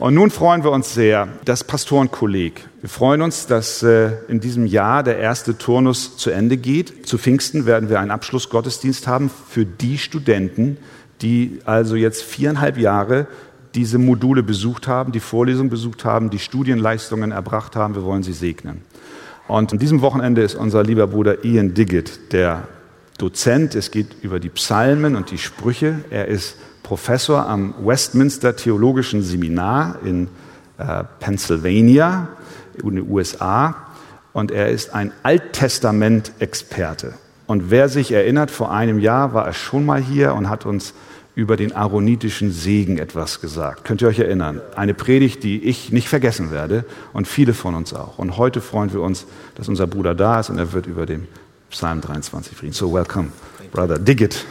Und nun freuen wir uns sehr, das Pastorenkolleg. Wir freuen uns, dass äh, in diesem Jahr der erste Turnus zu Ende geht. Zu Pfingsten werden wir einen Abschlussgottesdienst haben für die Studenten, die also jetzt viereinhalb Jahre diese Module besucht haben, die Vorlesung besucht haben, die Studienleistungen erbracht haben. Wir wollen sie segnen. Und an diesem Wochenende ist unser lieber Bruder Ian Diggett der Dozent. Es geht über die Psalmen und die Sprüche. Er ist Professor am Westminster Theologischen Seminar in äh, Pennsylvania in den USA und er ist ein Alttestament-Experte. Und wer sich erinnert, vor einem Jahr war er schon mal hier und hat uns über den aaronitischen Segen etwas gesagt. Könnt ihr euch erinnern? Eine Predigt, die ich nicht vergessen werde und viele von uns auch. Und heute freuen wir uns, dass unser Bruder da ist und er wird über den Psalm 23 reden. So welcome, brother. Dig it.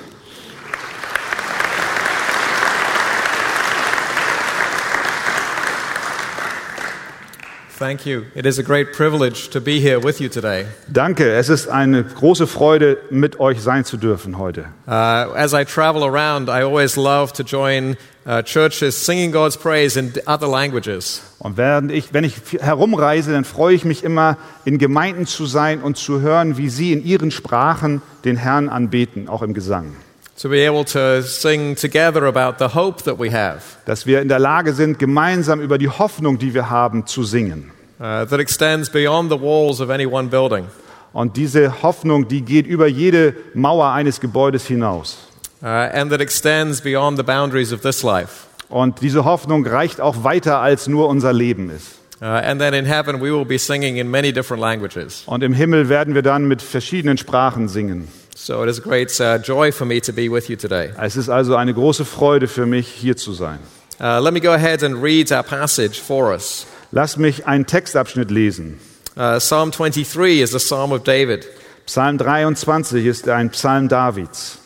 Thank you. It is a great privilege to be here with you today. Danke, es ist eine große Freude, mit euch sein zu dürfen heute. Uh, as I travel around, I always love to join uh, churches singing God's praise in other languages. Und während ich, wenn ich herumreise, dann freue ich mich immer, in Gemeinden zu sein und zu hören, wie sie in ihren Sprachen den Herrn anbeten, auch im Gesang. To be able to sing together about the hope that we have, Dass wir in der Lage sind, gemeinsam über die Hoffnung, die wir haben, zu singen. uh, that extends beyond the walls of any one building. Und diese Hoffnung, die geht über jede Mauer eines Gebäudes hinaus. Uh, and that extends beyond the boundaries of this life. Und diese Hoffnung reicht auch weiter, als nur unser Leben ist. Uh, and then in heaven, we will be singing in many different languages. Und im Himmel werden wir dann mit verschiedenen Sprachen singen. So it is a great uh, joy for me to be with you today. Es ist also eine große Freude für mich, hier zu sein. Uh, let me go ahead and read our passage for us. Lass mich einen Textabschnitt lesen. Uh, Psalm 23 is a psalm of David. Psalm 23 ist ein Psalm Davids.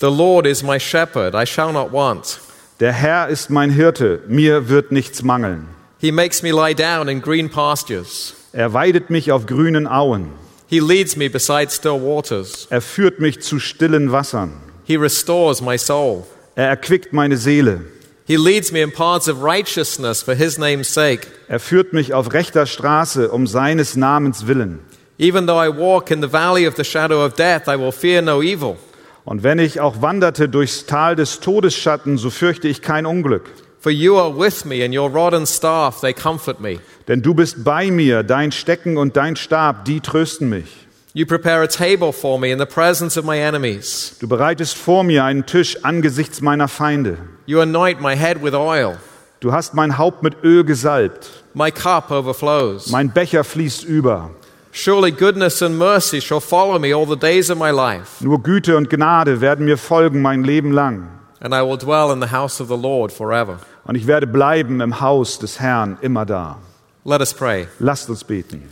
The Lord is my shepherd, I shall not want. Der Herr ist mein Hirte, mir wird nichts mangeln. He makes me lie down in green pastures. Er weidet mich auf grünen Auen. He leads me beside still waters. Er führt mich zu stillen Wassern. He restores my soul. Er erquickt meine Seele. He leads me in paths of righteousness for his name's sake. Er führt mich auf rechter Straße um seines Namens willen. Even though I walk in the valley of the shadow of death, I will fear no evil. Und wenn ich auch wanderte durchs Tal des Todesschatten, so fürchte ich kein Unglück. For you are with me, and your rod and staff, they comfort me. Denn du bist bei mir, dein Stecken und dein Stab, die trösten mich. You prepare a table for me in the presence of my enemies. Du bereitest vor mir einen Tisch angesichts meiner Feinde. You anoint my head with oil. Du hast mein Haupt mit Öl gesalbt. My cup overflows. Mein Becher fließt über. Surely goodness and mercy shall follow me all the days of my life, Nur Güte und Gnade werden mir folgen mein Leben lang. and I will dwell in the house of the Lord forever. Und ich werde bleiben im Haus des Herrn immer da. Let us pray. Lasst uns beten.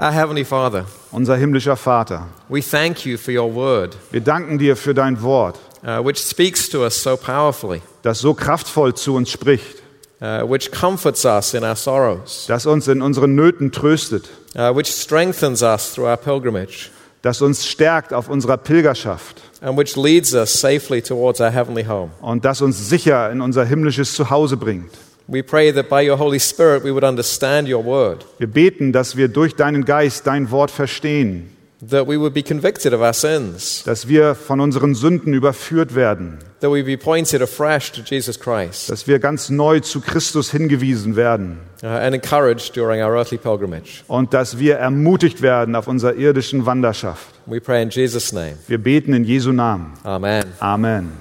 Our Heavenly Father, Unser himmlischer Vater, we thank you for your word, wir danken dir für dein Wort, uh, which speaks to us so powerfully, das so kraftvoll zu uns spricht, uh, which comforts us in our sorrows, das uns in unseren Nöten tröstet, uh, which strengthens us through our pilgrimage, das uns stärkt auf unserer Pilgerschaft and which leads us safely towards our heavenly home. und das uns sicher in unser himmlisches Zuhause bringt. We pray that by your Holy Spirit we would understand your word, Wir beten, dass wir durch deinen Geist dein Wort verstehen, that we would be convicted of our sins, dass wir von unseren Sünden überführt werden, that we be pointed afresh to Jesus Christ, dass wir ganz neu zu Christus hingewiesen werden uh, and encouraged during our earthly pilgrimage. und dass wir ermutigt werden auf unserer irdischen Wanderschaft. We pray in Jesus' name. Wir beten in Jesu Namen. Amen. Amen.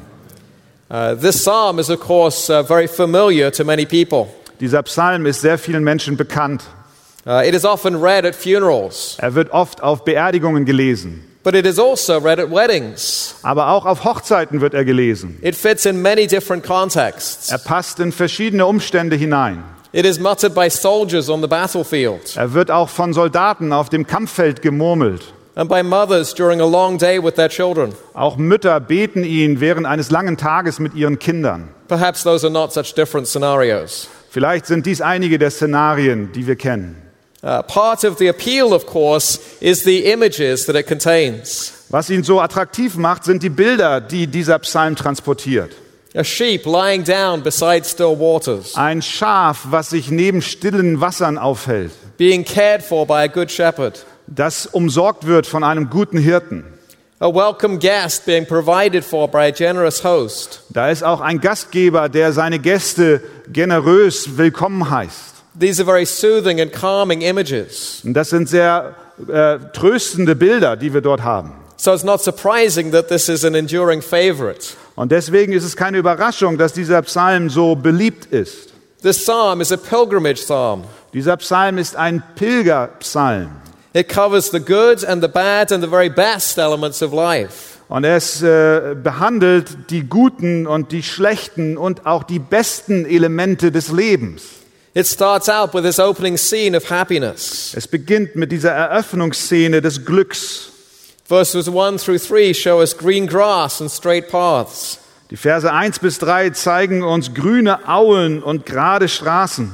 Uh, this psalm is, of course, uh, very familiar to many people. Dieser Psalm ist sehr vielen Menschen bekannt. Uh, it is often read at funerals, Er wird oft auf Beerdigungen gelesen, but it is also read at weddings. aber auch auf Hochzeiten wird er gelesen. It fits in many different contexts. Er passt in verschiedene Umstände hinein. It is muttered by soldiers on the battlefield Er wird auch von Soldaten auf dem Kampffeld gemurmelt. and by mothers during a long day with their children. Auch Mütter beten ihn während eines langen Tages mit ihren Kindern. Perhaps those are not such different scenarios. Vielleicht sind dies einige der Szenarien, die wir kennen. Uh, part of the appeal, of course, is the images that it contains. Was ihn so attraktiv macht, sind die Bilder, die dieser Psalm transportiert. A sheep lying down beside still waters, Ein Schaf, was sich neben stillen Wassern aufhält, being cared for by a good shepherd. das umsorgt wird von einem guten Hirten. A welcome guest being provided for by a generous host. Da ist auch ein Gastgeber, der seine Gäste generös willkommen heißt. These are very soothing and calming images. Und das sind sehr äh, tröstende Bilder, die wir dort haben. So it's not surprising that this is an enduring favorite. Und deswegen ist es keine Überraschung, dass dieser Psalm so beliebt ist. This psalm is a pilgrimage psalm. Dieser Psalm ist ein Pilgerpsalm. It covers the good and the bad and the very best elements of life. Und es äh, behandelt die guten und die schlechten und auch die besten Elemente des Lebens. It starts out with this opening scene of happiness. Es beginnt mit dieser Eröffnungsszene des Glücks. Verses 1 through 3 show us green grass and straight paths. Die Verse 1 bis 3 zeigen uns grüne Auen und gerade Straßen.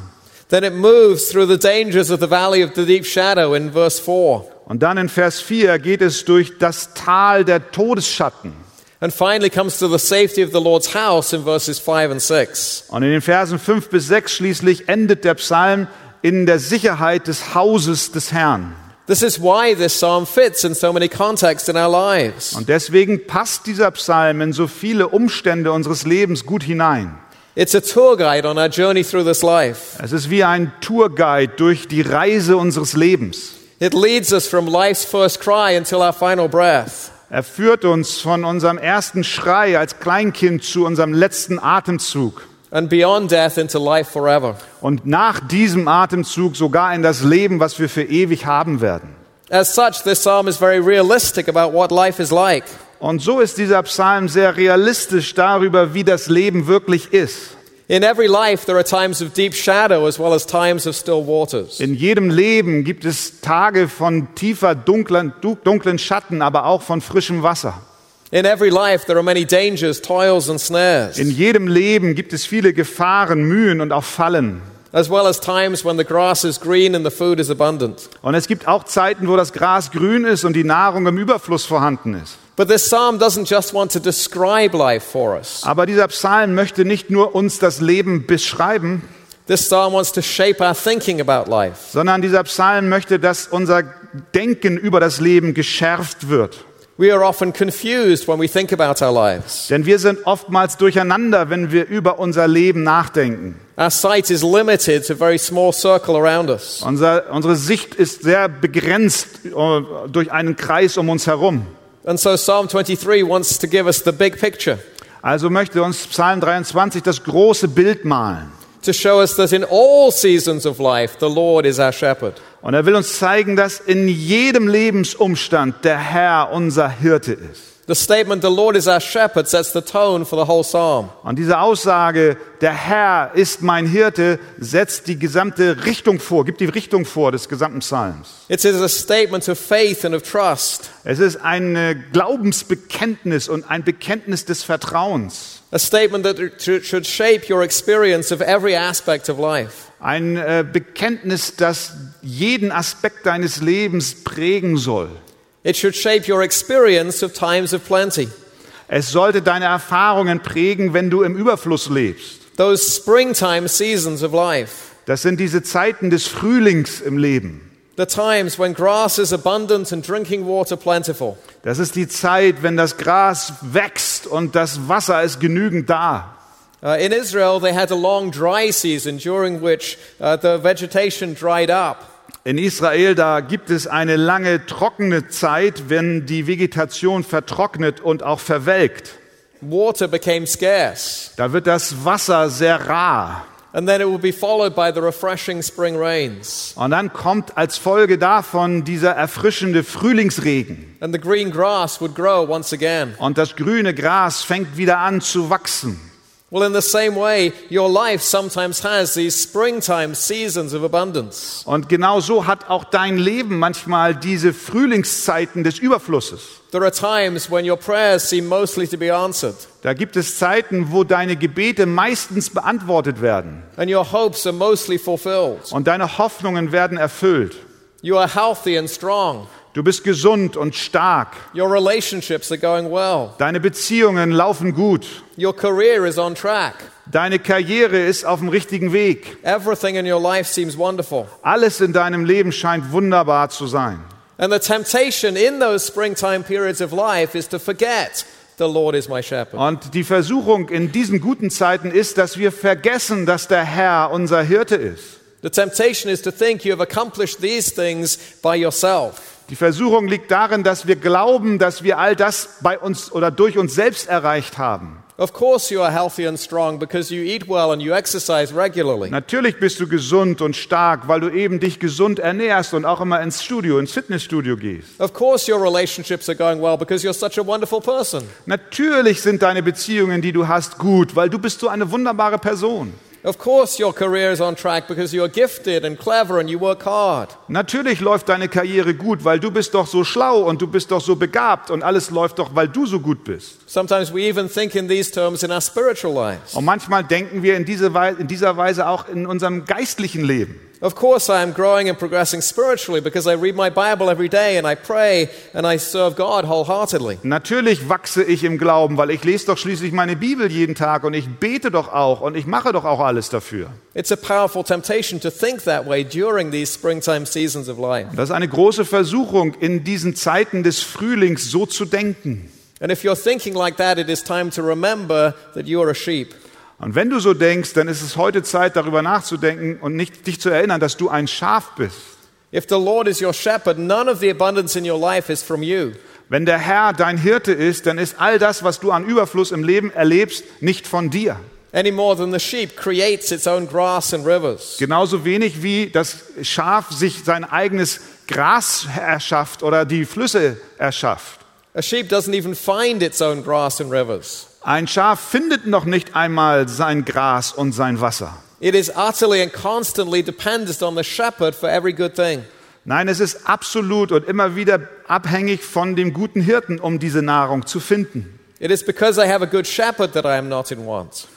Then it moves through the dangers of the valley of the deep shadow in verse 4. Und dann in Vers 4 geht es durch das Tal der Todesschatten. And finally comes to the safety of the Lord's house in verses 5 and 6. Und in den Versen 5 bis 6 schließlich endet der Psalm in der Sicherheit des Hauses des Herrn. This is why this psalm fits in so many contexts in our lives. Und deswegen passt dieser Psalm in so viele Umstände unseres Lebens gut hinein. It's a tour guide on our journey through this life. Es ist wie ein Tourguide durch die Reise unseres Lebens. It leads us from life's first cry until our final breath. Er führt uns von unserem ersten Schrei als Kleinkind zu unserem letzten Atemzug and beyond death into life forever. und nach diesem Atemzug sogar in das Leben, was wir für ewig haben werden. As such, this psalm is very realistic about what life is like. Und so ist dieser Psalm sehr realistisch darüber, wie das Leben wirklich ist. In every life, there are times of deep shadow as well as times of still waters. In jedem Leben gibt es Tage von tiefer, dunklen, du- dunklen Schatten, aber auch von frischem Wasser. In every life, there are many dangers, toils, and snares, In jedem Leben gibt es viele Gefahren, Mühen und auch Fallen. as well as times when the grass is green and the food is abundant. Und es gibt auch Zeiten, wo das Gras grün ist und die Nahrung im Überfluss vorhanden ist. But this psalm doesn't just want to describe life for us. Aber dieser Psalm möchte nicht nur uns das Leben beschreiben, This psalm wants to shape our thinking about life. sondern dieser Psalm möchte, dass unser Denken über das Leben geschärft wird. We are often confused when we think about our lives. Denn wir sind oftmals durcheinander, wenn wir über unser Leben nachdenken. Our sight is limited to a very small circle around us. Unser, unsere Sicht ist sehr begrenzt äh, durch einen Kreis um uns herum. And so Psalm 23 wants to give us the big picture Also möchte uns Psalm 23 das große Bild malen. to show us that in all seasons of life, the Lord is our shepherd. Und er will uns zeigen, dass in jedem Lebensumstand der Herr unser Hirte ist. The statement, the Lord is our shepherd, sets the tone for the whole psalm. Und diese Aussage, der Herr ist mein Hirte, setzt die gesamte Richtung vor, gibt die Richtung vor des gesamten Psalms. It is a statement of faith and of trust, Es ist ein äh, Glaubensbekenntnis und ein Bekenntnis des Vertrauens. a statement that should shape your experience of every aspect of life. Ein äh, Bekenntnis, das jeden Aspekt deines Lebens prägen soll. It should shape your experience of times of plenty. Es sollte deine Erfahrungen prägen, wenn du im Überfluss lebst. Those springtime seasons of life. Das sind diese Zeiten des Frühlings im Leben. The times when grass is abundant and drinking water plentiful. Das ist die Zeit, wenn das Gras wächst und das Wasser ist genügend da. Uh, in Israel, they had a long dry season during which uh, the vegetation dried up. In Israel, da gibt es eine lange trockene Zeit, wenn die Vegetation vertrocknet und auch verwelkt. Water became scarce, Da wird das Wasser sehr rar. and then it would be followed by the refreshing spring rains. Und dann kommt als Folge davon dieser erfrischende Frühlingsregen. And the green grass would grow once again. Und das grüne Gras fängt wieder an zu wachsen. Well, in the same way, your life sometimes has these springtime seasons of abundance. Und genau so hat auch dein Leben manchmal diese Frühlingszeiten des Überflusses. There are times when your prayers seem mostly to be answered, Da gibt es Zeiten, wo deine Gebete meistens beantwortet werden and your hopes are mostly fulfilled. und deine Hoffnungen werden erfüllt. You are healthy and strong. Du bist gesund und stark. Your relationships are going well. Deine Beziehungen laufen gut. Your career is on track. Deine Karriere ist auf dem richtigen Weg. Everything in your life seems wonderful. Alles in deinem Leben scheint wunderbar zu sein. And the temptation in those springtime periods of life is to forget the Lord is my shepherd. Und die Versuchung in diesen guten Zeiten ist, dass wir vergessen, dass der Herr unser Hirte ist. The temptation is to think you have accomplished these things by yourself. Die Versuchung liegt darin, dass wir glauben, dass wir all das bei uns oder durch uns selbst erreicht haben. Of course, you are healthy and strong because you eat well and you exercise regularly. Natürlich bist du gesund und stark, weil du eben dich gesund ernährst und auch immer ins Studio, ins Fitnessstudio gehst. Of course, your relationships are going well because you're such a wonderful person. Natürlich sind deine Beziehungen, die du hast, gut, weil du bist so eine wunderbare Person. Of course, your career is on track because you're gifted and clever and you work hard. Natürlich läuft deine Karriere gut, weil du bist doch so schlau und du bist doch so begabt und alles läuft doch, weil du so gut bist. Sometimes we even think in these terms in our spiritual lives. Und manchmal denken wir in, diese Weise, in dieser Weise auch in unserem geistlichen Leben. Of course, I am growing and progressing spiritually because I read my Bible every day and I pray and I serve God wholeheartedly. Natürlich wachse ich im Glauben, weil ich lese doch schließlich meine Bibel jeden Tag und ich bete doch auch und ich mache doch auch alles dafür. It's a powerful temptation to think that way during these springtime seasons of life. Das ist eine große Versuchung, in diesen Zeiten des Frühlings so zu denken. And if you're thinking like that, it is time to remember that you are a sheep. Und wenn du so denkst, dann ist es heute Zeit, darüber nachzudenken und nicht dich zu erinnern, dass du ein Schaf bist. If the Lord is your shepherd, none of the abundance in your life is from you. Wenn der Herr dein Hirte ist, dann ist all das, was du an Überfluss im Leben erlebst, nicht von dir. Any more than the sheep creates its own grass and rivers. Genauso wenig wie das Schaf sich sein eigenes Gras erschafft oder die Flüsse erschafft. A sheep doesn't even find its own grass and rivers. Ein Schaf findet noch nicht einmal sein Gras und sein Wasser. It is utterly and constantly dependent on the shepherd for every good thing. Nein, es ist absolut und immer wieder abhängig von dem guten Hirten, um diese Nahrung zu finden. It is because I have a good shepherd that I am not in want.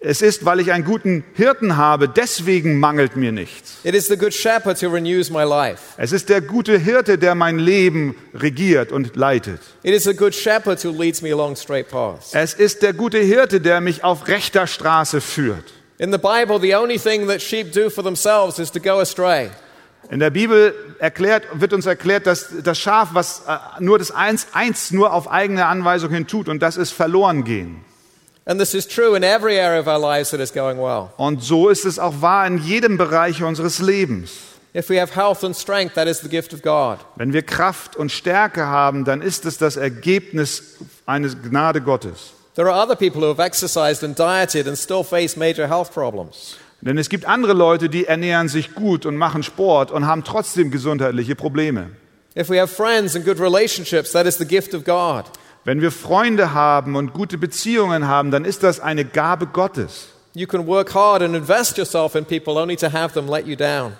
Es ist, weil ich einen guten Hirten habe, deswegen mangelt mir nichts. It is the good shepherd who renews my life. Es ist der gute Hirte, der mein Leben regiert und leitet. It is the good shepherd who leads me along straight paths. Es ist der gute Hirte, der mich auf rechter Straße führt. In the Bible, the only thing that sheep do for themselves is to go astray. In der Bibel erklärt, wird uns erklärt, dass das Schaf, was äh, nur das eins, eins nur auf eigene Anweisung hin tut, und das ist verloren gehen. Und so ist es auch wahr in jedem Bereich unseres Lebens. If we have health and strength, that is the gift of God. Wenn wir Kraft und Stärke haben, dann ist es das Ergebnis eines Gnade Gottes. There are other people who have exercised and dieted and still face major health problems. Denn es gibt andere Leute, die ernähren sich gut und machen Sport und haben trotzdem gesundheitliche Probleme. If we have friends and good relationships, that is the gift of God. Wenn wir Freunde haben und gute Beziehungen haben, dann ist das eine Gabe Gottes. You can work hard and invest yourself in people only to have them let you down.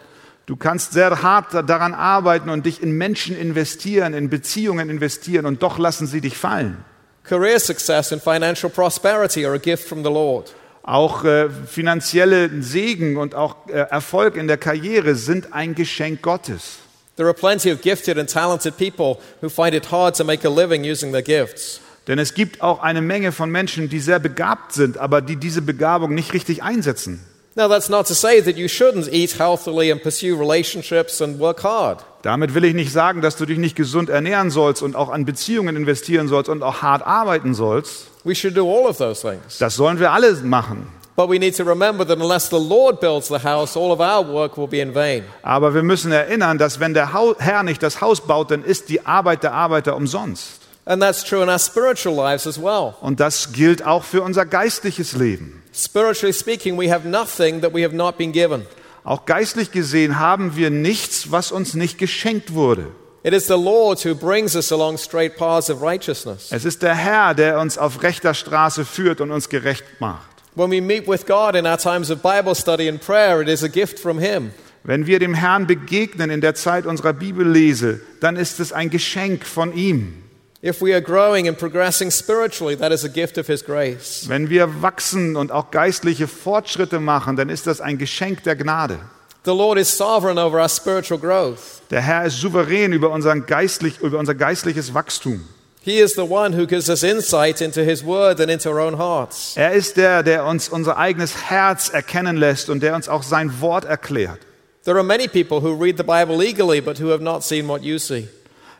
Du kannst sehr hart daran arbeiten und dich in Menschen investieren, in Beziehungen investieren und doch lassen sie dich fallen. Career success and financial prosperity are a gift from the Lord. Auch äh, finanzielle Segen und auch äh, Erfolg in der Karriere sind ein Geschenk Gottes. There are plenty of gifted and talented people who find it hard to make a living using their gifts. Denn es gibt auch eine Menge von Menschen, die sehr begabt sind, aber die diese Begabung nicht richtig einsetzen. Now, that's not to say that you shouldn't eat healthily and pursue relationships and work hard. Damit will ich nicht sagen, dass du dich nicht gesund ernähren sollst und auch an Beziehungen investieren sollst und auch hart arbeiten sollst. We should do all of those things. Das sollen wir alle machen. But we need to remember that unless the Lord builds the house, all of our work will be in vain. Aber wir müssen erinnern, dass wenn der Herr nicht das Haus baut, dann ist die Arbeit der Arbeiter umsonst. And that's true in our spiritual lives as well. Und das gilt auch für unser geistliches Leben. Spiritually speaking, we have nothing that we have not been given. Auch geistlich gesehen haben wir nichts, was uns nicht geschenkt wurde. It is the Lord who brings us along straight paths of righteousness. Es ist der Herr, der uns auf rechter Straße führt und uns gerecht macht. When we meet with God in our times of Bible study and prayer, it is a gift from Him. Wenn wir dem Herrn begegnen in der Zeit unserer Bibellese, dann ist es ein Geschenk von ihm. If we are growing and progressing spiritually, that is a gift of His grace. Wenn wir wachsen und auch geistliche Fortschritte machen, dann ist das ein Geschenk der Gnade. The Lord is sovereign over our spiritual growth. Der Herr ist souverän über, unseren geistlich, über unser geistliches Wachstum. He is the one who gives us insight into His Word and into our own hearts. Er ist der, der uns unser eigenes Herz erkennen lässt und der uns auch sein Wort erklärt. There are many people who read the Bible eagerly but who have not seen what you see.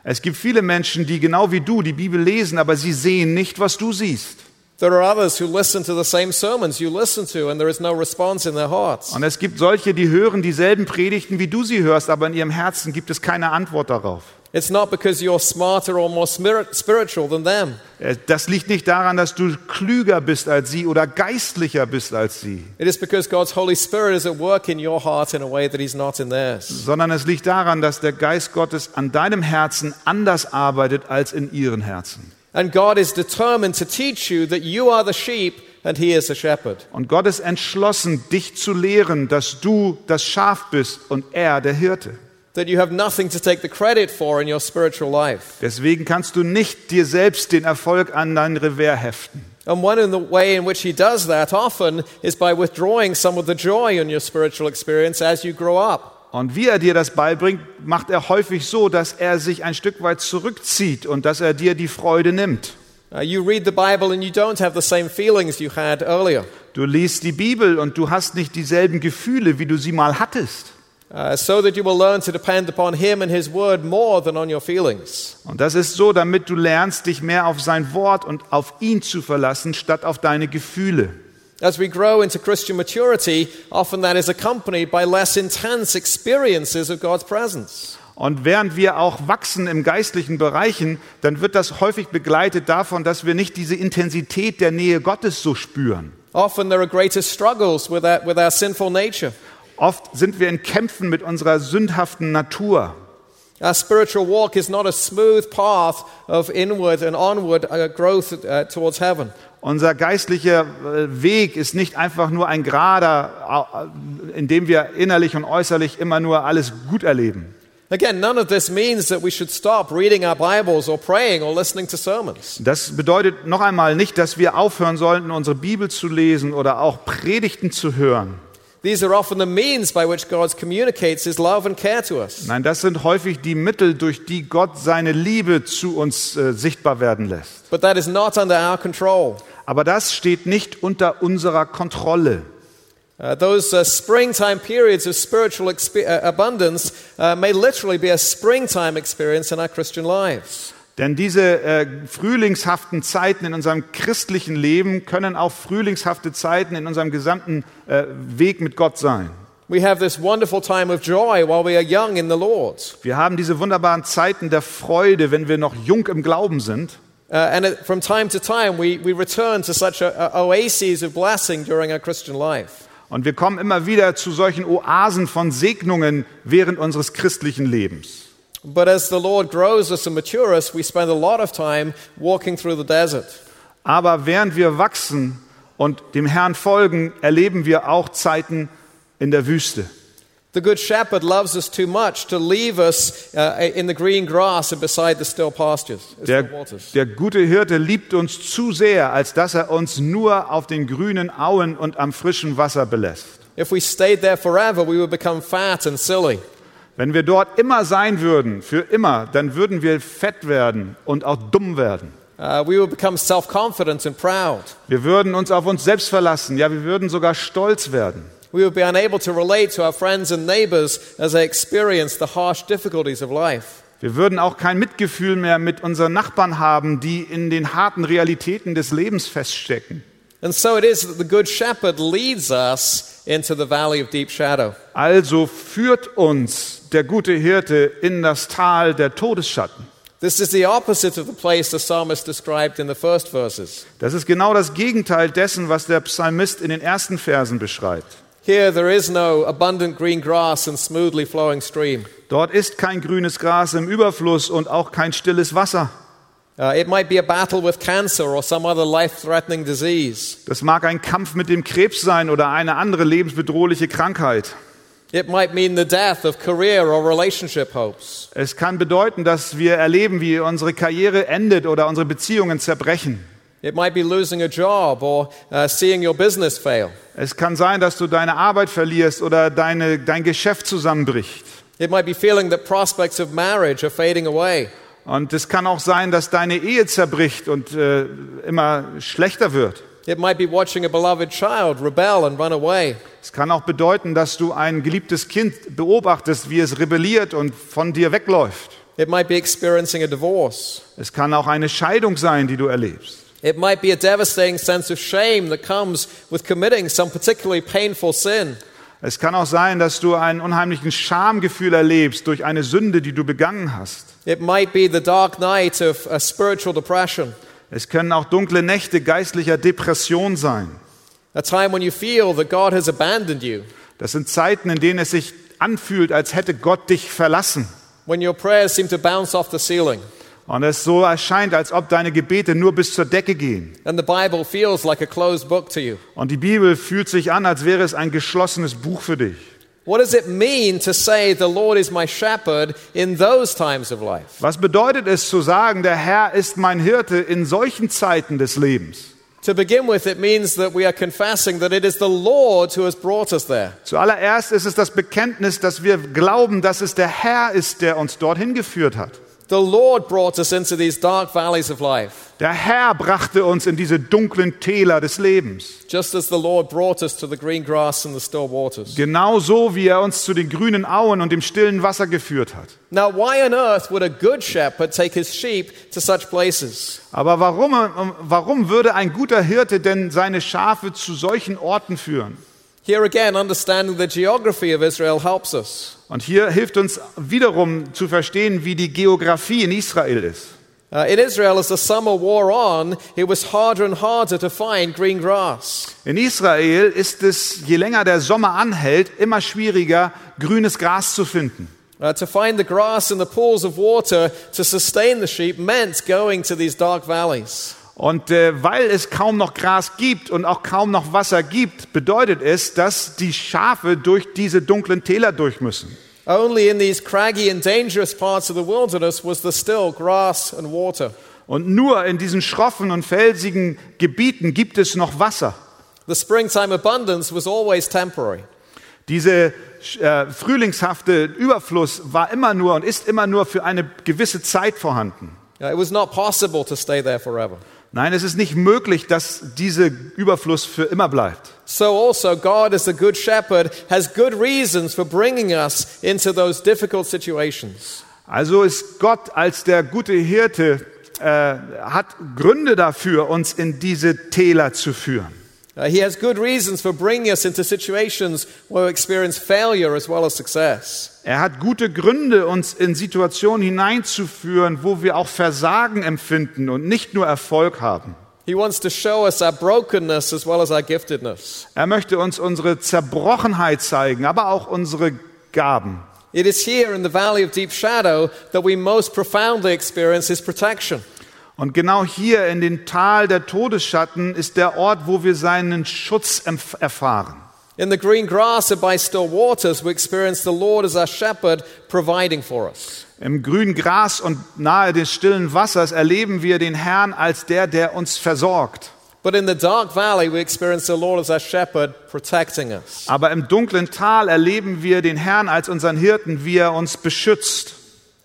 Es gibt viele Menschen, die genau wie du die Bibel lesen, aber sie sehen nicht, was du siehst. There are others who listen to the same sermons you listen to and there is no response in their hearts. Und es gibt solche, die hören dieselben Predigten, wie du sie hörst, aber in ihrem Herzen gibt es keine Antwort darauf. It's not because you're smarter or more spirit- spiritual than them. Äh, Das liegt nicht daran, dass du klüger bist als sie oder geistlicher bist als sie, It is because God's Holy Spirit is at work in your heart in a way that He's not in theirs. sondern es liegt daran, dass der Geist Gottes an deinem Herzen anders arbeitet als in ihren Herzen. And God is determined to teach you that you are the sheep and He is the shepherd. Und Gott ist entschlossen, dich zu lehren, dass du das Schaf bist und er der Hirte. That you have nothing to take the credit for in your spiritual life. Deswegen kannst du nicht dir selbst den Erfolg an dein Revers heften. And one in the way in which He does that often is by withdrawing some of the joy in your spiritual experience as you grow up. Und wie er dir das beibringt, macht er häufig so, dass er sich ein Stück weit zurückzieht und dass er dir die Freude nimmt. You read the Bible and you don't have the same feelings you had earlier. Du liest die Bibel und du hast nicht dieselben Gefühle, wie du sie mal hattest. Uh, so that you will learn to depend upon Him and His Word more than on your feelings. Und das ist so, damit du lernst, dich mehr auf sein Wort und auf ihn zu verlassen, statt auf deine Gefühle. As we grow into Christian maturity, often that is accompanied by less intense experiences of God's presence. Und während wir auch wachsen im geistlichen Bereichen, dann wird das häufig begleitet davon, dass wir nicht diese Intensität der Nähe Gottes so spüren. Often there are greater struggles with our, with our sinful nature. Oft sind wir in Kämpfen mit unserer sündhaften Natur. Our spiritual walk is not a smooth path of inward and onward uh, growth uh, towards heaven. Unser geistlicher äh, Weg ist nicht einfach nur ein gerader, äh, in dem wir innerlich und äußerlich immer nur alles gut erleben. Again, none of this means that we should stop reading our Bibles or praying or listening to sermons. Das bedeutet noch einmal nicht, dass wir aufhören sollten, unsere Bibel zu lesen oder auch Predigten zu hören. These are often the means by which God communicates his love and care to us. Nein, das sind häufig die Mittel, durch die Gott seine Liebe zu uns äh, sichtbar werden lässt. But that is not under our control. Aber das steht nicht unter unserer Kontrolle. Uh, those uh, springtime periods of spiritual uh, abundance uh, may literally be a springtime experience in our Christian lives. Denn diese äh, frühlingshaften Zeiten in unserem christlichen Leben können auch frühlingshafte Zeiten in unserem gesamten äh, Weg mit Gott sein. We have this wonderful time of joy while we are young in the Lord. Wir haben diese wunderbaren Zeiten der Freude, wenn wir noch jung im Glauben sind. Uh, and from time to time, we, we return to such a, a oases of blessing during our Christian life. Und wir kommen immer wieder zu solchen Oasen von Segnungen während unseres christlichen Lebens. But as the Lord grows us and matures us, we spend a lot of time walking through the desert. Aber während wir wachsen und dem Herrn folgen, erleben wir auch Zeiten in der Wüste. The Good Shepherd loves us too much to leave us uh, in the green grass and beside the still pastures, Der, der gute Hirte liebt uns zu sehr, als dass er uns nur auf den grünen Auen und am frischen Wasser belässt. If we stayed there forever, we would become fat and silly. Wenn wir dort immer sein würden, für immer, dann würden wir fett werden und auch dumm werden. Uh, we would become self confident and proud. Wir würden uns auf uns selbst verlassen, ja, wir würden sogar stolz werden. We would be unable to relate to our friends and neighbors as they experience the harsh difficulties of life. Wir würden auch kein Mitgefühl mehr mit unseren Nachbarn haben, die in den harten Realitäten des Lebens feststecken. And so it is that the Good Shepherd leads us into the valley of deep shadow. Also führt uns der gute Hirte in das Tal der Todesschatten. This is the opposite of the place the psalmist described in the first verses. Das ist genau das Gegenteil dessen, was der Psalmist in den ersten Versen beschreibt. Here there is no abundant green grass and smoothly flowing stream. Dort ist kein grünes Gras im Überfluss und auch kein stilles Wasser. Das mag ein Kampf mit dem Krebs sein oder eine andere lebensbedrohliche Krankheit. It might mean the death of career or relationship hopes. Es kann bedeuten, dass wir erleben, wie unsere Karriere endet oder unsere Beziehungen zerbrechen. It might be losing a job or uh, seeing your business fail. Es kann sein, dass du deine Arbeit verlierst oder deine, dein Geschäft zusammenbricht. It might be feeling that prospects of marriage are fading away. Und es kann auch sein, dass deine Ehe zerbricht und äh, immer schlechter wird. It might be watching a beloved child rebel and run away. Es kann auch bedeuten, dass du ein geliebtes Kind beobachtest, wie es rebelliert und von dir wegläuft. It might be experiencing a divorce. Es kann auch eine Scheidung sein, die du erlebst. It might be a devastating sense of shame that comes with committing some particularly painful sin. Es kann auch sein, dass du ein unheimliches Schamgefühl erlebst durch eine Sünde, die du begangen hast. It might be the dark night of a spiritual depression, Es können auch dunkle Nächte geistlicher Depression sein. a time when you feel that God has abandoned you, Das sind Zeiten, in denen es sich anfühlt, als hätte Gott dich verlassen. when your prayers seem to bounce off the ceiling, Und es so erscheint, als ob deine Gebete nur bis zur Decke gehen. and the Bible feels like a closed book to you. Und die Bibel fühlt sich an, als wäre es ein geschlossenes Buch für dich. What does it mean to say, The Lord is my shepherd in those times of life? Was bedeutet es zu sagen, der Herr ist mein Hirte in solchen Zeiten des Lebens? To begin with, it means that we are confessing that it is the Lord who has brought us there. Zuallererst ist es das Bekenntnis, dass wir glauben, dass es der Herr ist, der uns dorthin geführt hat. The Lord brought us into these dark valleys of life, Der Herr brachte uns in diese dunklen Täler des Lebens. just as the Lord brought us to the green grass and the still waters. Genauso wie er uns zu den grünen Auen und dem stillen Wasser geführt hat. Now, why on earth would a good shepherd take his sheep to such places? Aber warum, warum würde ein guter Hirte denn seine Schafe zu solchen Orten führen? Here again, understanding the geography of Israel helps us. Und hier hilft uns wiederum zu verstehen, wie die Geografie in Israel ist. Uh, in Israel, as the summer wore on, it was harder and harder to find green grass. In Israel ist es, je länger der Sommer anhält, immer schwieriger, grünes Gras zu finden. Uh, to find the grass in the pools of water to sustain the sheep meant going to these dark valleys. Und äh, weil es kaum noch Gras gibt und auch kaum noch Wasser gibt, bedeutet es, dass die Schafe durch diese dunklen Täler durch müssen. Only in these craggy and dangerous parts of the wilderness was there still grass and water. Und nur in diesen schroffen und felsigen Gebieten gibt es noch Wasser. The springtime abundance was always temporary. Diese äh, frühlingshafte Überfluss war immer nur und ist immer nur für eine gewisse Zeit vorhanden. It was not possible to stay there forever. Nein, es ist nicht möglich, dass dieser Überfluss für immer bleibt. So also God as the good shepherd has good reasons for bringing us into those difficult situations. Also ist Gott als der gute Hirte, äh, hat Gründe dafür, uns in diese Täler zu führen. Uh, he has good reasons for bringing us into situations where we experience failure as well as success. Er hat gute Gründe, uns in Situationen hineinzuführen, wo wir auch Versagen empfinden und nicht nur Erfolg haben. He wants to show us our brokenness as well as our giftedness. Er möchte uns unsere Zerbrochenheit zeigen, aber auch unsere Gaben. It is here in the valley of deep shadow that we most profoundly experience his protection. Und genau hier in den Tal der Todesschatten ist der Ort, wo wir seinen Schutz erfahren. In the green grass and by still waters, we experience the Lord as our shepherd providing for us. Im grünen Gras und nahe des stillen Wassers erleben wir den Herrn als der, der uns versorgt. But in the dark valley, we experience the Lord as our shepherd protecting us. Aber im dunklen Tal erleben wir den Herrn als unseren Hirten, wie er uns beschützt.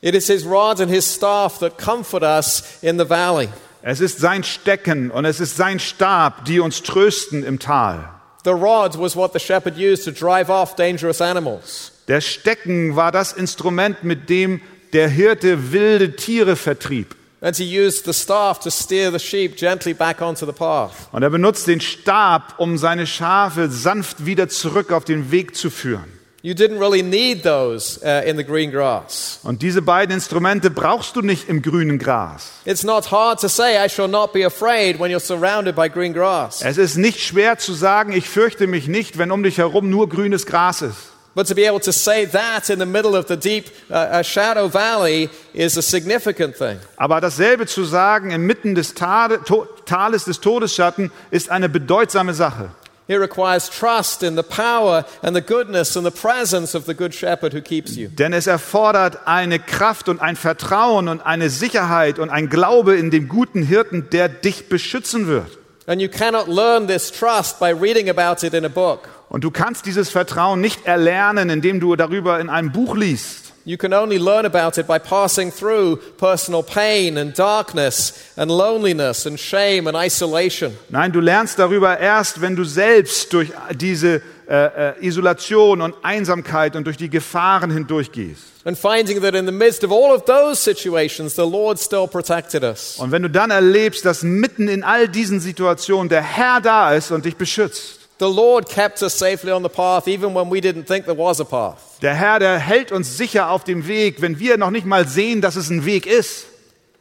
It is his rod and his staff that comfort us in the valley. Es ist sein Stecken und es ist sein Stab, die uns trösten im Tal. The rod was what the shepherd used to drive off dangerous animals. Der Stecken war das Instrument, mit dem der Hirte wilde Tiere vertrieb. And he used the staff to steer the sheep gently back onto the path. Und er benutzt den Stab, um seine Schafe sanft wieder zurück auf den Weg zu führen. You didn't really need those uh, in the green grass. Und diese beiden Instrumente brauchst du nicht im grünen Gras. It's not hard to say, I shall not be afraid when you're surrounded by green grass. Es ist nicht schwer zu sagen, ich fürchte mich nicht, wenn um dich herum nur grünes Gras ist. But to be able to say that in the middle of the deep uh, uh, shadow valley is a significant thing. Aber dasselbe zu sagen inmitten des Tales des Todesschatten ist eine bedeutsame Sache. It requires trust in the power and the goodness and the presence of the Good Shepherd who keeps you. Denn es erfordert eine Kraft und ein Vertrauen und eine Sicherheit und ein Glaube in den guten Hirten, der dich beschützen wird. And you cannot learn this trust by reading about it in a book. Und du kannst dieses Vertrauen nicht erlernen, indem du darüber in einem Buch liest. You can only learn about it by passing through personal pain and darkness and loneliness and shame and isolation. Nein, du lernst darüber erst, wenn du selbst durch diese äh, äh, Isolation und Einsamkeit und durch die Gefahren hindurchgehst. And finding that in the midst of all of those situations, the Lord still protected us. Und wenn du dann erlebst, dass mitten in all diesen Situationen der Herr da ist und dich beschützt. The Lord kept us safely on the path even when we didn't think there was a path. Der Herr, der hält uns sicher auf dem Weg, wenn wir noch nicht mal sehen, dass es ein Weg ist.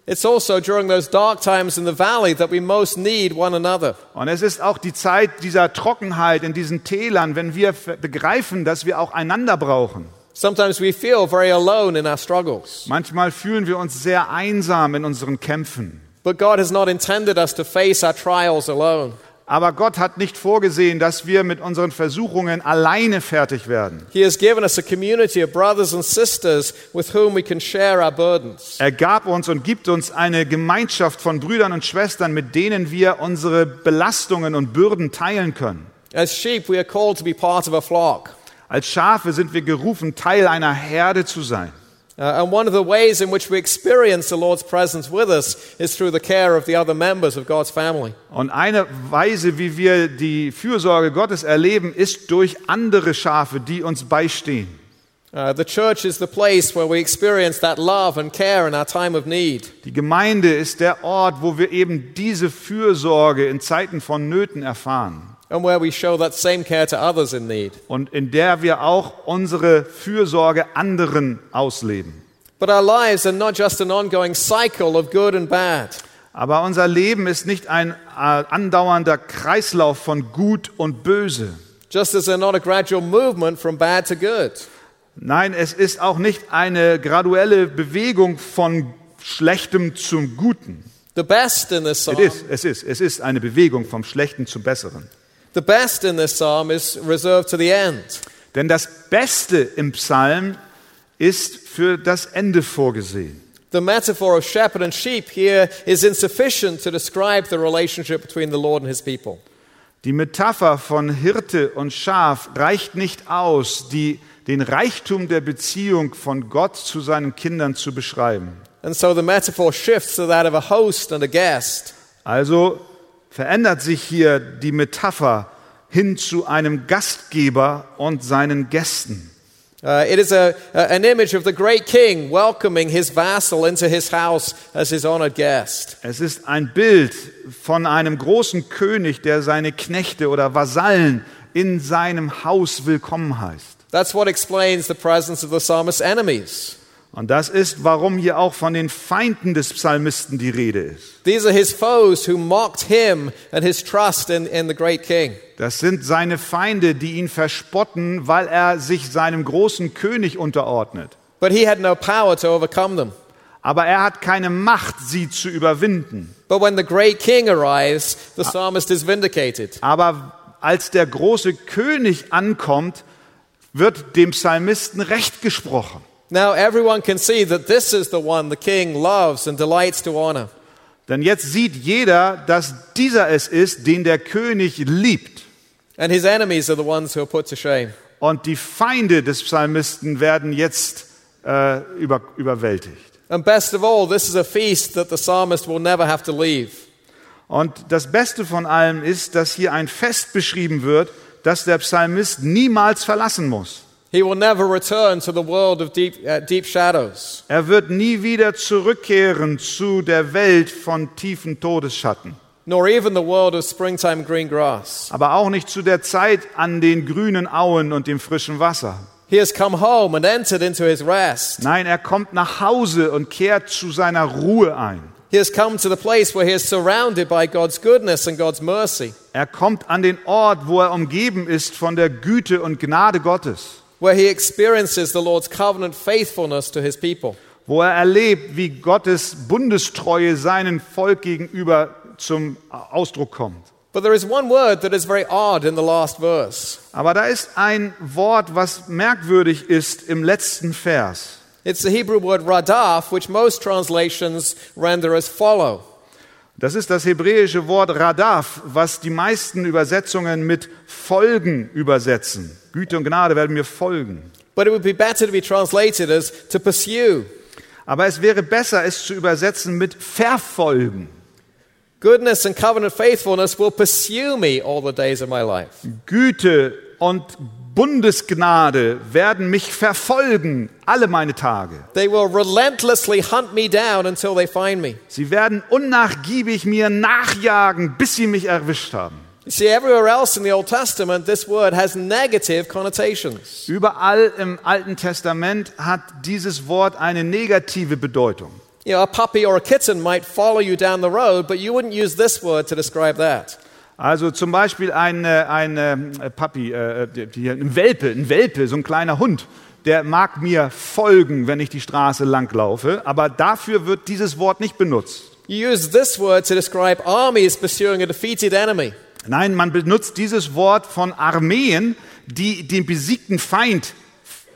It's also during those dark times in the valley that we most need one another. Und es ist auch die Zeit dieser Trockenheit in diesen Tälern, wenn wir begreifen, dass wir auch einander brauchen. Sometimes we feel very alone in our struggles. Manchmal fühlen wir uns sehr einsam in unseren Kämpfen. But God has not intended us to face our trials alone. Aber Gott hat nicht vorgesehen, dass wir mit unseren Versuchungen alleine fertig werden. Er gab uns und gibt uns eine Gemeinschaft von Brüdern und Schwestern, mit denen wir unsere Belastungen und Bürden teilen können. Als Schafe sind wir gerufen, Teil einer Herde zu sein. Uh, and one of the ways in which we experience the Lord's presence with us is through the care of the other members of God's family. Und eine Weise, wie wir die Fürsorge Gottes erleben, ist durch andere Schafe, die uns beistehen. Uh, the church is the place where we experience that love and care in our time of need. Die Gemeinde ist der Ort, wo wir eben diese Fürsorge in Zeiten von Nöten erfahren. And where we show that same care to others in need. Und in der wir auch unsere Fürsorge anderen ausleben. But our lives are not just an ongoing cycle of good and bad. Aber unser Leben ist nicht ein äh, andauernder Kreislauf von Gut und Böse. Just as they're not a gradual movement from bad to good. Nein, es ist auch nicht eine graduelle Bewegung von Schlechtem zum Guten. The best in this Es psalm, ist, es ist, es ist eine Bewegung vom Schlechten zum Besseren. The best in this psalm is reserved to the end. Denn das Beste im Psalm ist für das Ende vorgesehen. The metaphor of shepherd and sheep here is insufficient to describe the relationship between the Lord and his people. Die Metapher von Hirte und Schaf reicht nicht aus, die, den Reichtum der Beziehung von Gott zu seinen Kindern zu beschreiben. And so the metaphor shifts to that of a host and a guest. Also verändert sich hier die Metapher hin zu einem Gastgeber und seinen Gästen. Uh, it is a, an image of the great king welcoming his vassal into his house as his honored guest. Es ist ein Bild von einem großen König, der seine Knechte oder Vasallen in seinem Haus willkommen heißt. That's what explains the presence of the psalmist's enemies. Und das ist, warum hier auch von den Feinden des Psalmisten die Rede ist. These are his foes who mocked him and his trust in, in the great king. Das sind seine Feinde, die ihn verspotten, weil er sich seinem großen König unterordnet. But he had no power to overcome them. Aber er hat keine Macht, sie zu überwinden. But when the great king arrives, the psalmist is vindicated. Aber als der große König ankommt, wird dem Psalmisten Recht gesprochen. Now everyone can see that this is the one the king loves and delights to honor. Denn jetzt sieht jeder, dass dieser es ist, den der König liebt. And his enemies are the ones who are put to shame. Und die Feinde des Psalmisten werden jetzt äh, über, überwältigt. And best of all, this is a feast that the psalmist will never have to leave. Und das Beste von allem ist, dass hier ein Fest beschrieben wird, das der Psalmist niemals verlassen muss. He will never return to the world of deep, deep shadows. Er wird nie wieder zurückkehren zu der Welt von tiefen Todesschatten. nor even the world of springtime green grass. aber auch nicht zu der Zeit an den grünen Auen und dem frischen Wasser. He has come home and entered into his rest. Nein, er kommt nach Hause und kehrt zu seiner Ruhe ein. He has come to the place where he is surrounded by God's goodness and God's mercy, Er kommt an den Ort, wo er umgeben ist von der Güte und Gnade Gottes, where he experiences the Lord's covenant faithfulness to his people. wo er erlebt, wie Gottes Bundestreue seinem Volk gegenüber zum Ausdruck kommt. But there is one word that is very odd in the last verse. Aber da ist ein Wort, was merkwürdig ist im letzten Vers. It's the Hebrew word radaf, which most translations render as follow. Das ist das hebräische Wort Radaf, was die meisten Übersetzungen mit Folgen übersetzen. Güte und Gnade werden mir folgen. But it would be better to be translated as to pursue. Aber es wäre besser, es zu übersetzen mit verfolgen. Goodness and covenant faithfulness will pursue me all the days of my life. Güte und Bundesgnade werden mich verfolgen alle meine Tage. They will relentlessly hunt me down until they find me. Sie werden unnachgiebig mir nachjagen, bis sie mich erwischt haben. You see, everywhere else in the Old Testament, this word has negative connotations. Überall im Alten Testament hat dieses Wort eine negative Bedeutung. You know, a puppy or a kitten might follow you down the road, but you wouldn't use this word to describe that. Also zum Beispiel ein, äh, ein äh, Papi, äh, ein Welpe, ein Welpe, so ein kleiner Hund, der mag mir folgen, wenn ich die Straße lang laufe, aber dafür wird dieses Wort nicht benutzt. You use this word to describe armies pursuing a defeated enemy. Nein, man benutzt dieses Wort von Armeen, die den besiegten Feind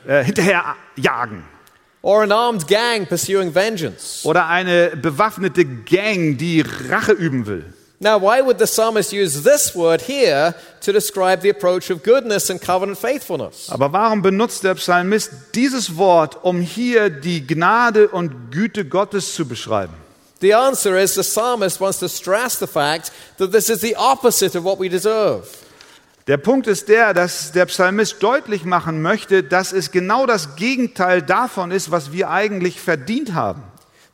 äh, hinterher jagen. Or an armed gang pursuing vengeance. Oder eine bewaffnete Gang, die Rache üben will. Now, why would the psalmist use this word here to describe the approach of goodness and covenant faithfulness? Aber warum benutzt der Psalmist dieses Wort, um hier die Gnade und Güte Gottes zu beschreiben? The answer is the psalmist wants to stress the fact that this is the opposite of what we deserve. Der Punkt ist der, dass der Psalmist deutlich machen möchte, dass es genau das Gegenteil davon ist, was wir eigentlich verdient haben.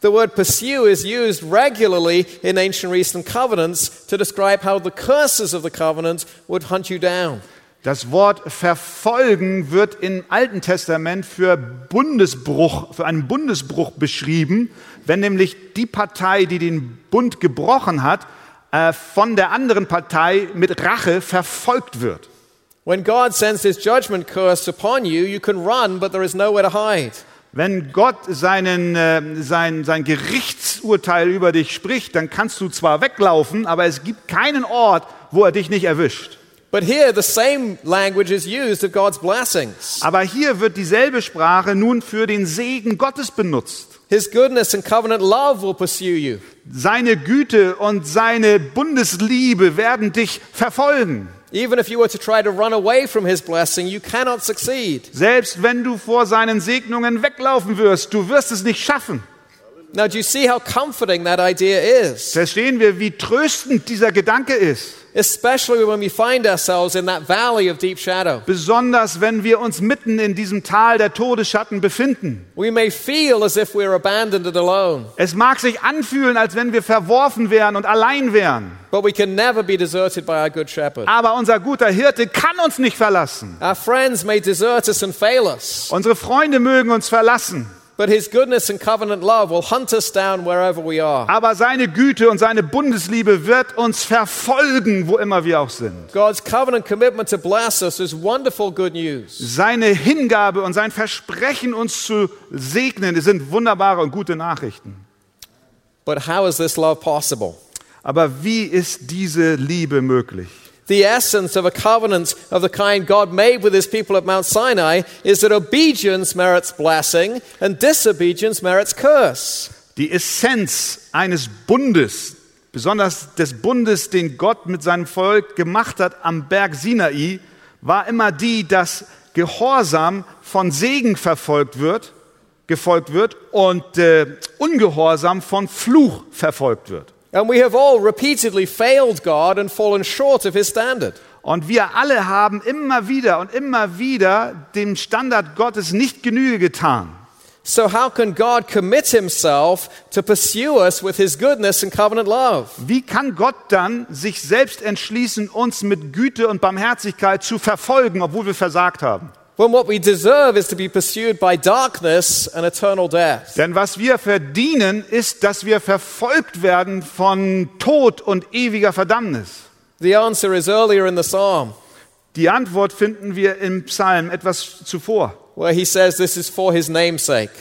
The word pursue is used regularly in ancient Eastern covenants to describe how the curses of the covenant would hunt you down. Das Wort verfolgen wird im Alten Testament für Bundesbruch, für einen Bundesbruch beschrieben, wenn nämlich die Partei, die den Bund gebrochen hat, äh, von der anderen Partei mit Rache verfolgt wird. When God sends his judgment curse upon you, you can run, but there is nowhere to hide. Wenn Gott seinen, äh, sein, sein Gerichtsurteil über dich spricht, dann kannst du zwar weglaufen, aber es gibt keinen Ort, wo er dich nicht erwischt. But here, the same language is used of God's blessings. Aber hier wird dieselbe Sprache nun für den Segen Gottes benutzt. His goodness and covenant love will pursue you. Seine Güte und seine Bundesliebe werden dich verfolgen. Even if you were to try to run away from his blessing, you cannot succeed. Selbst wenn du vor seinen Segnungen weglaufen wirst, du wirst es nicht schaffen. Now, do you see how comforting that idea is? Verstehen wir, wie tröstend dieser Gedanke ist. Especially when we find ourselves in that valley of deep shadow. Besonders wenn wir uns mitten in diesem Tal der Todesschatten befinden. We may feel as if we're abandoned and alone, Es mag sich anfühlen, als wenn wir verworfen wären und allein wären. but we can never be deserted by our good shepherd. Aber unser guter Hirte kann uns nicht verlassen. Our friends may desert us and fail us, Unsere Freunde mögen uns verlassen. But his goodness and covenant love will hunt us down wherever we are. Aber seine Güte und seine Bundesliebe wird uns verfolgen, wo immer wir auch sind. God's covenant commitment to bless us is wonderful good news. Seine Hingabe und sein Versprechen, uns zu segnen, sind wunderbare und gute Nachrichten. But how is this love possible? Aber wie ist diese Liebe möglich? The essence of a covenant of the kind God made with his people at Mount Sinai is that obedience merits blessing and disobedience merits curse. Die Essenz eines Bundes, besonders des Bundes, den Gott mit seinem Volk gemacht hat am Berg Sinai, war immer die, dass Gehorsam von Segen verfolgt wird, gefolgt wird und äh, Ungehorsam von Fluch verfolgt wird. And we have all repeatedly failed God and fallen short of his standard. Und wir alle haben immer wieder und immer wieder dem Standard Gottes nicht Genüge getan. So, how can God commit himself to pursue us with his goodness and covenant love? Wie kann Gott dann sich selbst entschließen, uns mit Güte und Barmherzigkeit zu verfolgen, obwohl wir versagt haben? When what we deserve is to be pursued by darkness and eternal death. Denn was wir verdienen, ist, dass wir verfolgt werden von Tod und ewiger Verdammnis. The answer is earlier in the psalm, Die Antwort finden wir im Psalm etwas zuvor, where he says this is for his name's sake.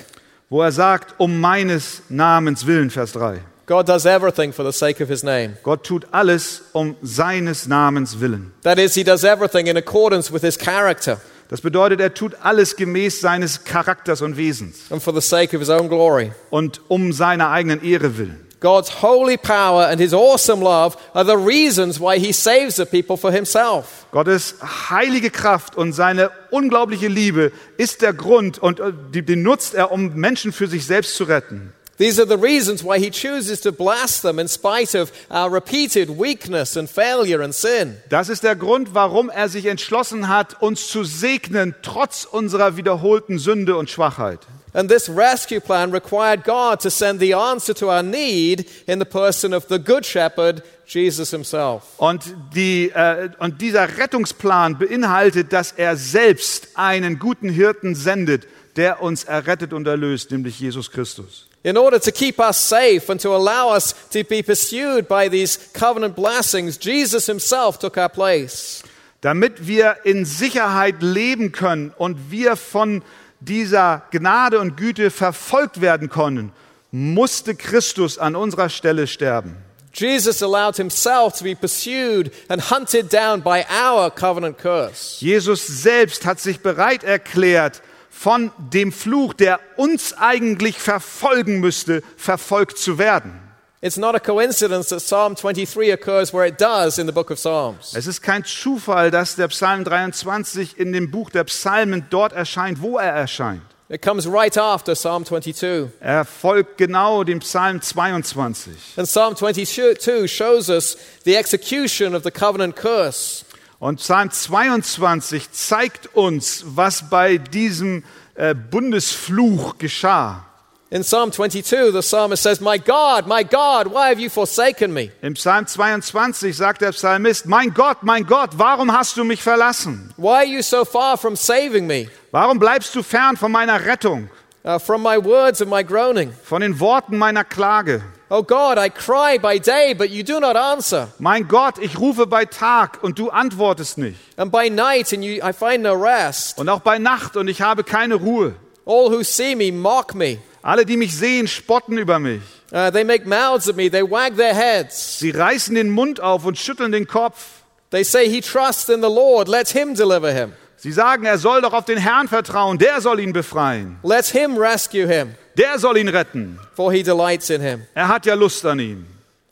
wo er sagt, um meines Namens willen, Vers 3. God does everything for the sake of his name. Gott tut alles um seines Namens willen. That is, he does everything in accordance with his character Das bedeutet, er tut alles gemäß seines Charakters und Wesens and for the sake of his own glory. und um seiner eigenen Ehre willen. God's holy power and his awesome love are the reasons why he saves the people for himself. Gottes heilige Kraft und seine unglaubliche Liebe ist der Grund und äh, die- den nutzt er, um Menschen für sich selbst zu retten. These are the reasons why he chooses to bless them in spite of our repeated weakness and failure and sin. Das ist der Grund, warum er sich entschlossen hat, uns zu segnen, trotz unserer wiederholten Sünde und Schwachheit. And this rescue plan required God to send the answer to our need in the person of the Good Shepherd, Jesus himself. Und, die, äh, und dieser Rettungsplan beinhaltet, dass er selbst einen guten Hirten sendet, der uns errettet und erlöst, nämlich Jesus Christus. In order to keep us safe and to allow us to be pursued by these covenant blessings, Jesus himself took our place. Damit wir in Sicherheit leben können und wir von dieser Gnade und Güte verfolgt werden können, musste Christus an unserer Stelle sterben. Jesus allowed himself to be pursued and hunted down by our covenant curse. Jesus selbst hat sich bereit erklärt, von dem Fluch, der uns eigentlich verfolgen müsste, verfolgt zu werden. It's not a coincidence that Psalm 23 occurs where it does in the book of Psalms. Es ist kein Zufall, dass der Psalm 23 in dem Buch der Psalmen dort erscheint, wo er erscheint. It comes right after Psalm 22. Er folgt genau dem Psalm 22. And Psalm 22 shows us the execution of the covenant curse. Und Psalm 22 zeigt uns, was bei diesem äh, Bundesfluch geschah. In Psalm 22, the psalmist says, My God, my God, why have you forsaken me? Im Psalm 22 sagt der Psalmist, mein Gott, mein Gott, warum hast du mich verlassen? Why are you so far from saving me? Warum bleibst du fern von meiner Rettung, Uh, from my words of my groaning? von den Worten meiner Klage? Oh God, I cry by day, but you do not answer. Mein Gott, ich rufe bei Tag und du antwortest nicht. And by night, and you, I find no rest. Und auch bei Nacht und ich habe keine Ruhe. All who see me mock me. Alle, die mich sehen, spotten über mich. Uh, they make mouths at me. They wag their heads. Sie reißen den Mund auf und schütteln den Kopf. They say, He trusts in the Lord. Let him deliver him. Sie sagen, er soll doch auf den Herrn vertrauen, der soll ihn befreien, Let him rescue him, der soll ihn retten. for he delights in him. Er hat ja Lust an ihm.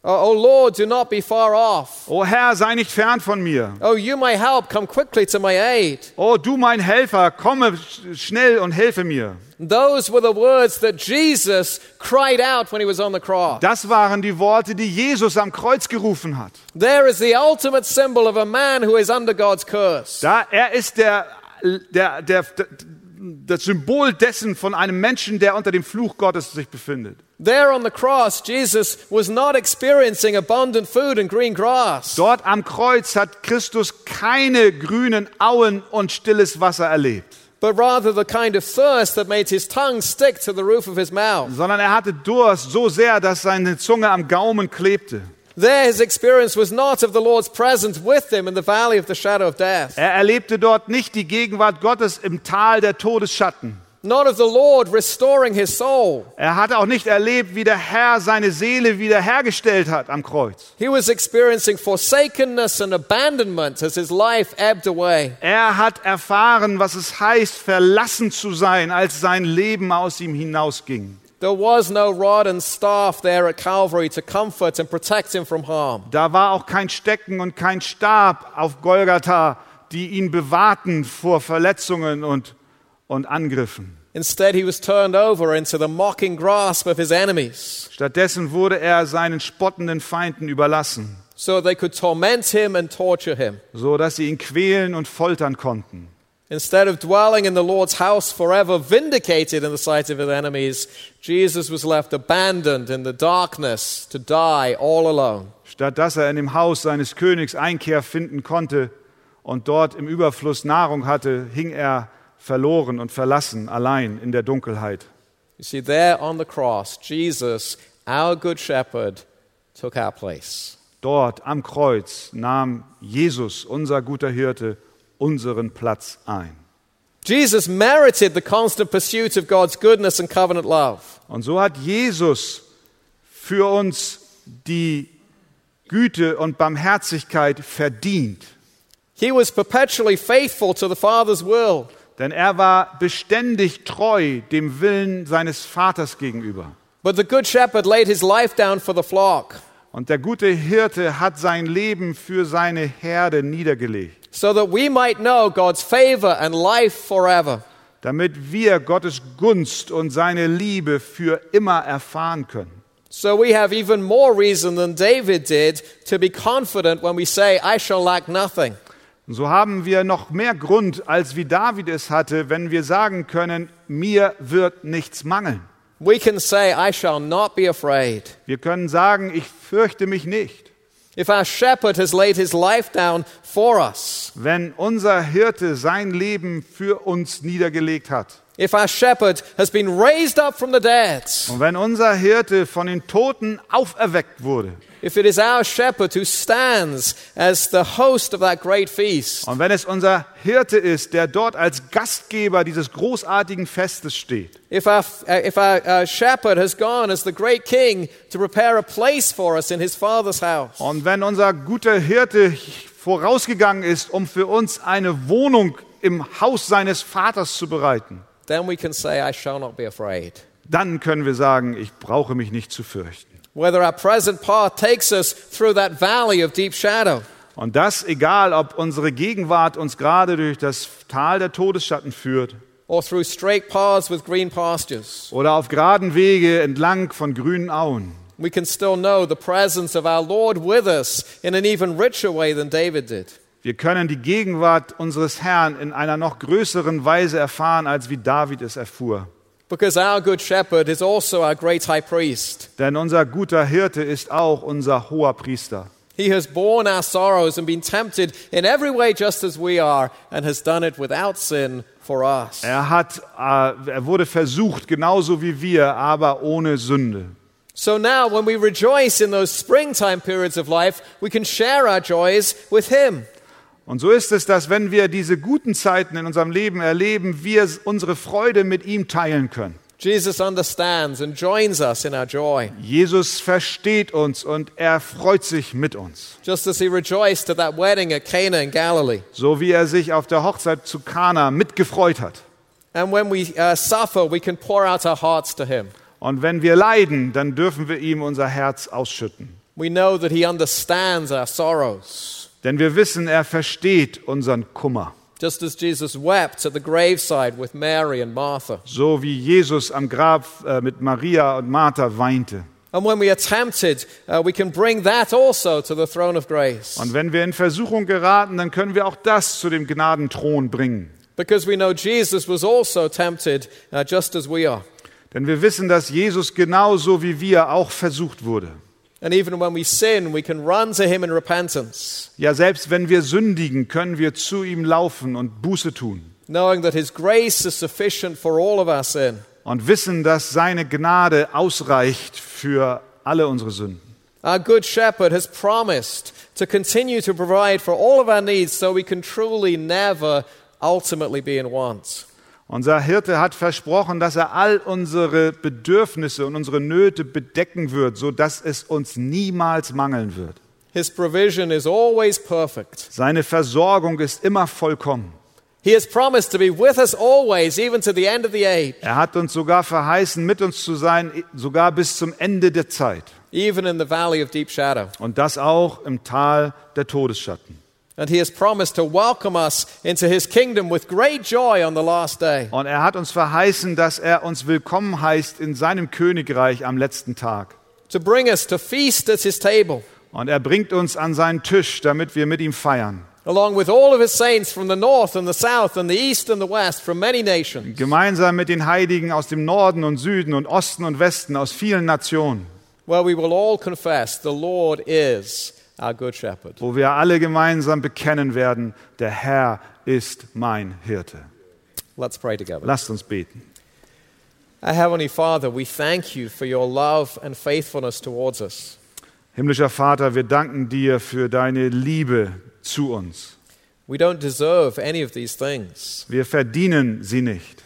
Oh, oh Lord, do not be far off. O Herr, sei nicht fern von mir. Oh, you my help, come quickly to my aid. O du mein Helfer, komme sch- schnell und helfe mir. Those were the words that Jesus cried out when he was on the cross. Das waren die Worte, die Jesus am Kreuz gerufen hat. There is the ultimate symbol of a man who is under God's curse. Da er ist der, der, der, der, das Symbol dessen von einem Menschen, der unter dem Fluch Gottes sich befindet. There on the cross, Jesus was not experiencing abundant food and green grass. Dort am Kreuz hat Christus keine grünen Auen und stilles Wasser erlebt, but rather the kind of thirst that made his tongue stick to the roof of his mouth. sondern er hatte Durst so sehr, dass seine Zunge am Gaumen klebte. There, his experience was not of the Lord's presence with him in the valley of the shadow of death, Er erlebte dort nicht die Gegenwart Gottes im Tal der Todesschatten. not of the Lord restoring his soul. Er hatte auch nicht erlebt, wie der Herr seine Seele wiederhergestellt hat am Kreuz. He was experiencing forsakenness and abandonment as his life ebbed away. Er hat erfahren, was es heißt, verlassen zu sein, als sein Leben aus ihm hinausging. There was no rod and staff there at Calvary to comfort and protect him from harm. Da war auch kein Stecken und kein Stab auf Golgatha, die ihn bewahrten vor Verletzungen und, und Angriffen. Instead, he was turned over into the mocking grasp of his enemies Stattdessen wurde er seinen spottenden Feinden überlassen, so they could torment him and torture him. so dass sie ihn quälen und foltern konnten. Instead of dwelling in the Lord's house forever, vindicated in the sight of his enemies, Jesus was left abandoned in the darkness to die all alone. Statt dass er in dem Haus seines Königs Einkehr finden konnte und dort im Überfluss Nahrung hatte, hing er verloren und verlassen, allein in der Dunkelheit. You see, there on the cross, Jesus, our good shepherd, took our place. Dort am Kreuz nahm Jesus, unser guter Hirte, unseren Platz ein. Jesus merited the constant pursuit of God's goodness and covenant love. Und so hat Jesus für uns die Güte und Barmherzigkeit verdient. He was perpetually faithful to the Father's will. Denn er war beständig treu dem Willen seines Vaters gegenüber. But the Good Shepherd laid his life down for the flock, Und der gute Hirte hat sein Leben für seine Herde niedergelegt, so that we might know God's favor and life forever. damit wir Gottes Gunst und seine Liebe für immer erfahren können. So we have even more reason than David did to be confident when we say, I shall lack nothing. Und so haben wir noch mehr Grund, als wie David es hatte, wenn wir sagen können, mir wird nichts mangeln. We can say, I shall not be afraid. Wir können sagen, ich fürchte mich nicht. If our shepherd has laid his life down for us, Wenn unser Hirte sein Leben für uns niedergelegt hat if our shepherd has been raised up from the dead, und wenn unser Hirte von den Toten auferweckt wurde if it is our shepherd who stands as the host of that great feast, und wenn es unser Hirte ist, der dort als Gastgeber dieses großartigen Festes steht, if our, uh, if our uh, shepherd has gone as the great king to prepare a place for us in his father's house, und wenn unser guter Hirte vorausgegangen ist, um für uns eine Wohnung im Haus seines Vaters zu bereiten, then we can say, I shall not be afraid. dann können wir sagen, ich brauche mich nicht zu fürchten. Whether our present path takes us through that valley of deep shadow, Und das egal, ob unsere Gegenwart uns gerade durch das Tal der Todesschatten führt or through straight paths with green pastures, oder auf geraden Wege entlang von grünen Auen. we can still know the presence of our Lord with us in an even richer way than David did. Wir können die Gegenwart unseres Herrn in einer noch größeren Weise erfahren, als wie David es erfuhr. Because our good shepherd is also our great high priest. Denn unser guter Hirte ist auch unser hoher Priester. He has borne our sorrows and been tempted in every way just as we are, and has done it without sin for us. Er, hat, äh, er wurde versucht, genauso wie wir, aber ohne Sünde. So now, when we rejoice in those springtime periods of life, we can share our joys with Him. Und so ist es, dass wenn wir diese guten Zeiten in unserem Leben erleben, wir unsere Freude mit ihm teilen können. Jesus understands and joins us in our joy, Jesus versteht uns und er freut sich mit uns. just as He rejoiced at that wedding at Cana in Galilee. So wie er sich auf der Hochzeit zu Kana mitgefreut hat. And when we uh, suffer, we can pour out our hearts to Him. Und wenn wir leiden, dann dürfen wir ihm unser Herz ausschütten. We know that He understands our sorrows, Denn wir wissen, er versteht unseren Kummer. just as Jesus wept at the graveside with Mary and Martha. So wie Jesus am Grab äh, mit Maria und Martha weinte. And when we are tempted, we can bring that to the throne of grace. Und wenn wir in Versuchung geraten, dann können wir auch das zu dem Gnadenthron bringen. Because we know Jesus was also tempted uh, just as we are. Denn wir wissen, dass Jesus genauso wie wir auch versucht wurde. And even when we sin, we can run to him in repentance, Ja, selbst wenn wir sündigen, können wir zu ihm laufen und Buße tun. knowing that his grace is sufficient for all of our sin. Und wissen, dass seine Gnade ausreicht für alle unsere Sünden. Our good shepherd has promised to continue to provide for all of our needs so we can truly never ultimately be in want. Unser Hirte hat versprochen, dass er all unsere Bedürfnisse und unsere Nöte bedecken wird, sodass es uns niemals mangeln wird. His provision is always perfect. Seine Versorgung ist immer vollkommen. He has promised to be with us always, even to the end of the age, Er hat uns sogar verheißen, mit uns zu sein, sogar bis zum Ende der Zeit. even in the valley of deep shadow. Und das auch im Tal der Todesschatten. And he has promised to welcome us into his kingdom with great joy on the last day. Und er hat uns verheißen, dass er uns willkommen heißt in seinem Königreich am letzten Tag. to bring us to feast at his table, Und er bringt uns an seinen Tisch, damit wir mit ihm feiern. along with all of his saints from the north and the south and the east and the west from many nations. Gemeinsam mit den Heiligen aus dem Norden und Süden und Osten und Westen, aus vielen Nationen, Where we will all confess the Lord is. Wo wir alle gemeinsam bekennen werden, der Herr ist mein Hirte. Lasst uns beten. Our Heavenly Father, we thank you for your love and faithfulness towards us. Himmlischer Vater, wir danken dir für deine Liebe zu uns. We don't deserve any of these things, Wir verdienen sie nicht,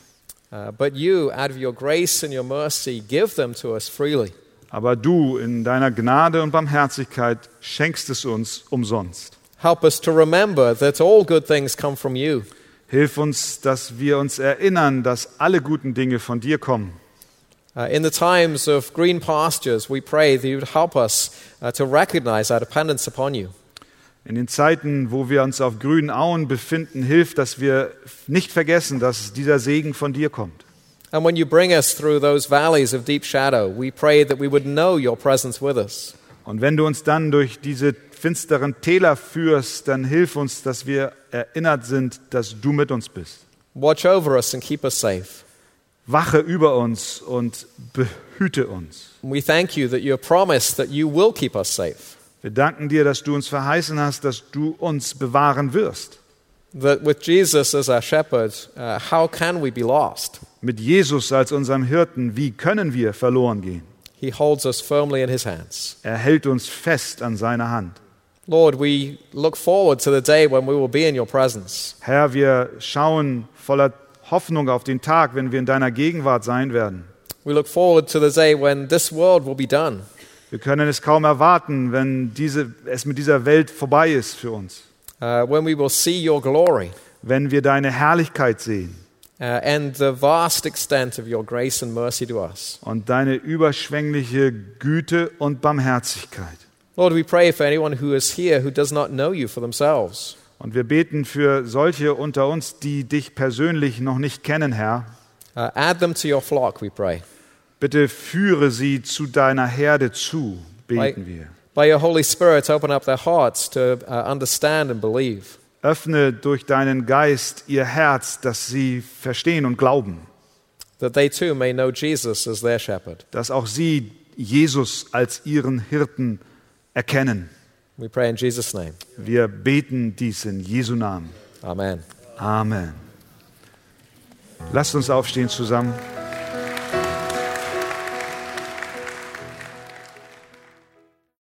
uh, but you, out of your grace and your mercy, give them to us freely. Aber du in deiner Gnade und Barmherzigkeit schenkst es uns umsonst. Help us to remember that all good things come from you. Hilf uns, dass wir uns erinnern, dass alle guten Dinge von dir kommen. Uh, in the times of green pastures, we pray that you would help us uh, to recognize our dependence upon you. In den Zeiten, wo wir uns auf grünen Auen befinden, hilft, dass wir nicht vergessen, dass dieser Segen von dir kommt. And when you bring us through those valleys of deep shadow, we pray that we would know your presence with us. Und wenn du uns dann durch diese finsteren Täler führst, dann hilf uns, dass wir erinnert sind, dass du mit uns bist. Watch over us and keep us safe. Wache über uns und behüte uns. We thank you that you have promised that you will keep us safe. Wir danken dir, dass du uns verheißen hast, dass du uns bewahren wirst. That with Jesus as our shepherd, uh, how can we be lost? Mit Jesus als unserem Hirten, wie können wir verloren gehen? He holds us firmly in his hands. Er hält uns fest an seiner Hand. Lord, we look forward to the day when we will be in your presence. Herr, wir schauen voller Hoffnung auf den Tag, wenn wir in deiner Gegenwart sein werden. We look forward to the day when this world will be done. Wir können es kaum erwarten, wenn diese, es mit dieser Welt vorbei ist für uns. uh, when we will see your glory Wenn wir deine Herrlichkeit sehen and the vast extent of your grace and mercy to us. und deine überschwängliche Güte und Barmherzigkeit. Lord, we pray for anyone who is here who does not know you for themselves. Und wir beten für solche unter uns, die dich persönlich noch nicht kennen, Herr. Uh, add them to your flock, we pray. Bitte führe sie zu deiner Herde zu, beten wir. By your Holy Spirit, open up their hearts to uh, understand and believe. Öffne durch deinen Geist ihr Herz, dass sie verstehen und glauben, that they too may know Jesus as their shepherd. dass auch sie Jesus als ihren Hirten erkennen. We pray in Jesus' name. Wir beten dies in Jesu Namen. Amen. Amen. Lasst uns aufstehen zusammen.